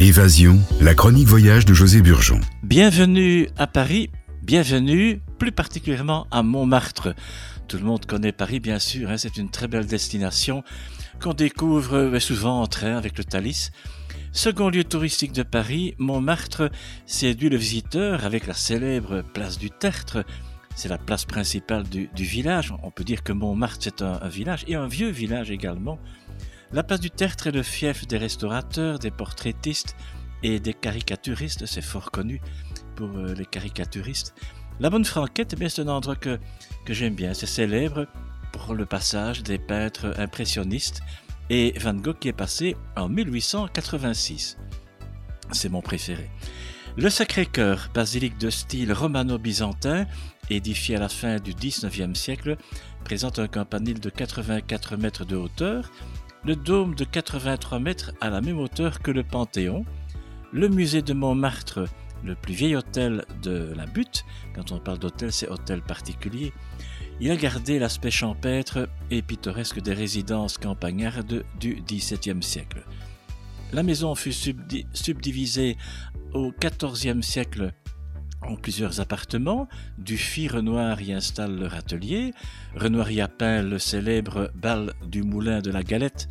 Évasion, la chronique voyage de José Burgeon. Bienvenue à Paris, bienvenue plus particulièrement à Montmartre. Tout le monde connaît Paris bien sûr, hein, c'est une très belle destination qu'on découvre euh, souvent en train avec le Thalys. Second lieu touristique de Paris, Montmartre séduit le visiteur avec la célèbre place du Tertre. C'est la place principale du, village. On peut dire que Montmartre c'est un village et un vieux village également. La place du Tertre est le fief des restaurateurs, des portraitistes et des caricaturistes, c'est fort connu pour euh, les caricaturistes. La Bonne Franquette, eh c'est un endroit que, que j'aime bien, c'est célèbre pour le passage des peintres impressionnistes et Van Gogh qui est passé en 1886. C'est mon préféré. Le Sacré-Cœur, basilique de style romano-byzantin, édifié à la fin du XIXe siècle, présente un campanile de 84 mètres de hauteur le dôme de 83 mètres à la même hauteur que le Panthéon, le musée de Montmartre, le plus vieil hôtel de la butte, quand on parle d'hôtel c'est hôtel particulier, il a gardé l'aspect champêtre et pittoresque des résidences campagnardes du XVIIe siècle. La maison fut subdivisée au XIVe siècle en plusieurs appartements. Dufy Renoir y installe leur atelier. Renoir y a peint le célèbre bal du moulin de la Galette.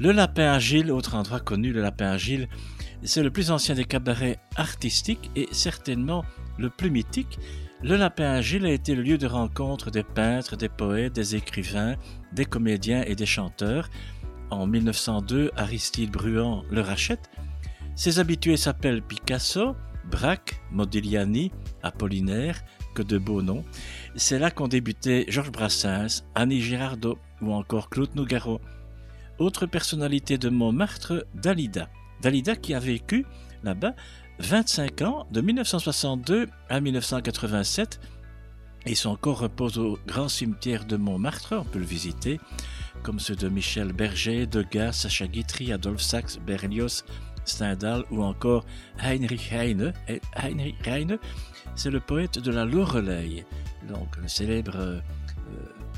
Le Lapin Agile, autre endroit connu, le Lapin Agile, c'est le plus ancien des cabarets artistiques et certainement le plus mythique. Le Lapin Agile a été le lieu de rencontre des peintres, des poètes, des écrivains, des comédiens et des chanteurs. En 1902, Aristide Bruand le rachète. Ses habitués s'appellent Picasso, Braque, Modigliani, Apollinaire, que de beaux noms. C'est là qu'ont débuté Georges Brassens, Annie Girardot ou encore Claude Nougaro. Autre personnalité de Montmartre, Dalida. Dalida qui a vécu là-bas 25 ans, de 1962 à 1987, et son corps repose au grand cimetière de Montmartre, on peut le visiter, comme ceux de Michel Berger, Degas, Sacha Guitry, Adolphe Sax, Berlioz, Stendhal ou encore Heinrich Heine. Heinrich Heine, c'est le poète de la Loreley, donc le célèbre euh,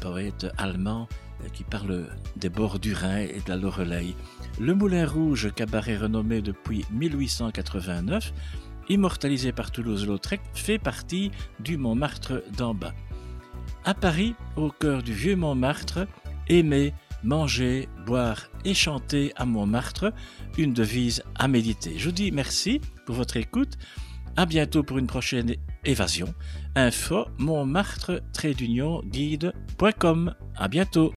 poète allemand euh, qui parle des bords du Rhin et de la Loreley. Le Moulin Rouge, cabaret renommé depuis 1889, immortalisé par Toulouse-Lautrec, fait partie du Montmartre d'en bas. À Paris, au cœur du vieux Montmartre, aimé manger, boire et chanter à Montmartre, une devise à méditer. Je vous dis merci pour votre écoute. À bientôt pour une prochaine évasion. Info montmartre guide.com. À bientôt.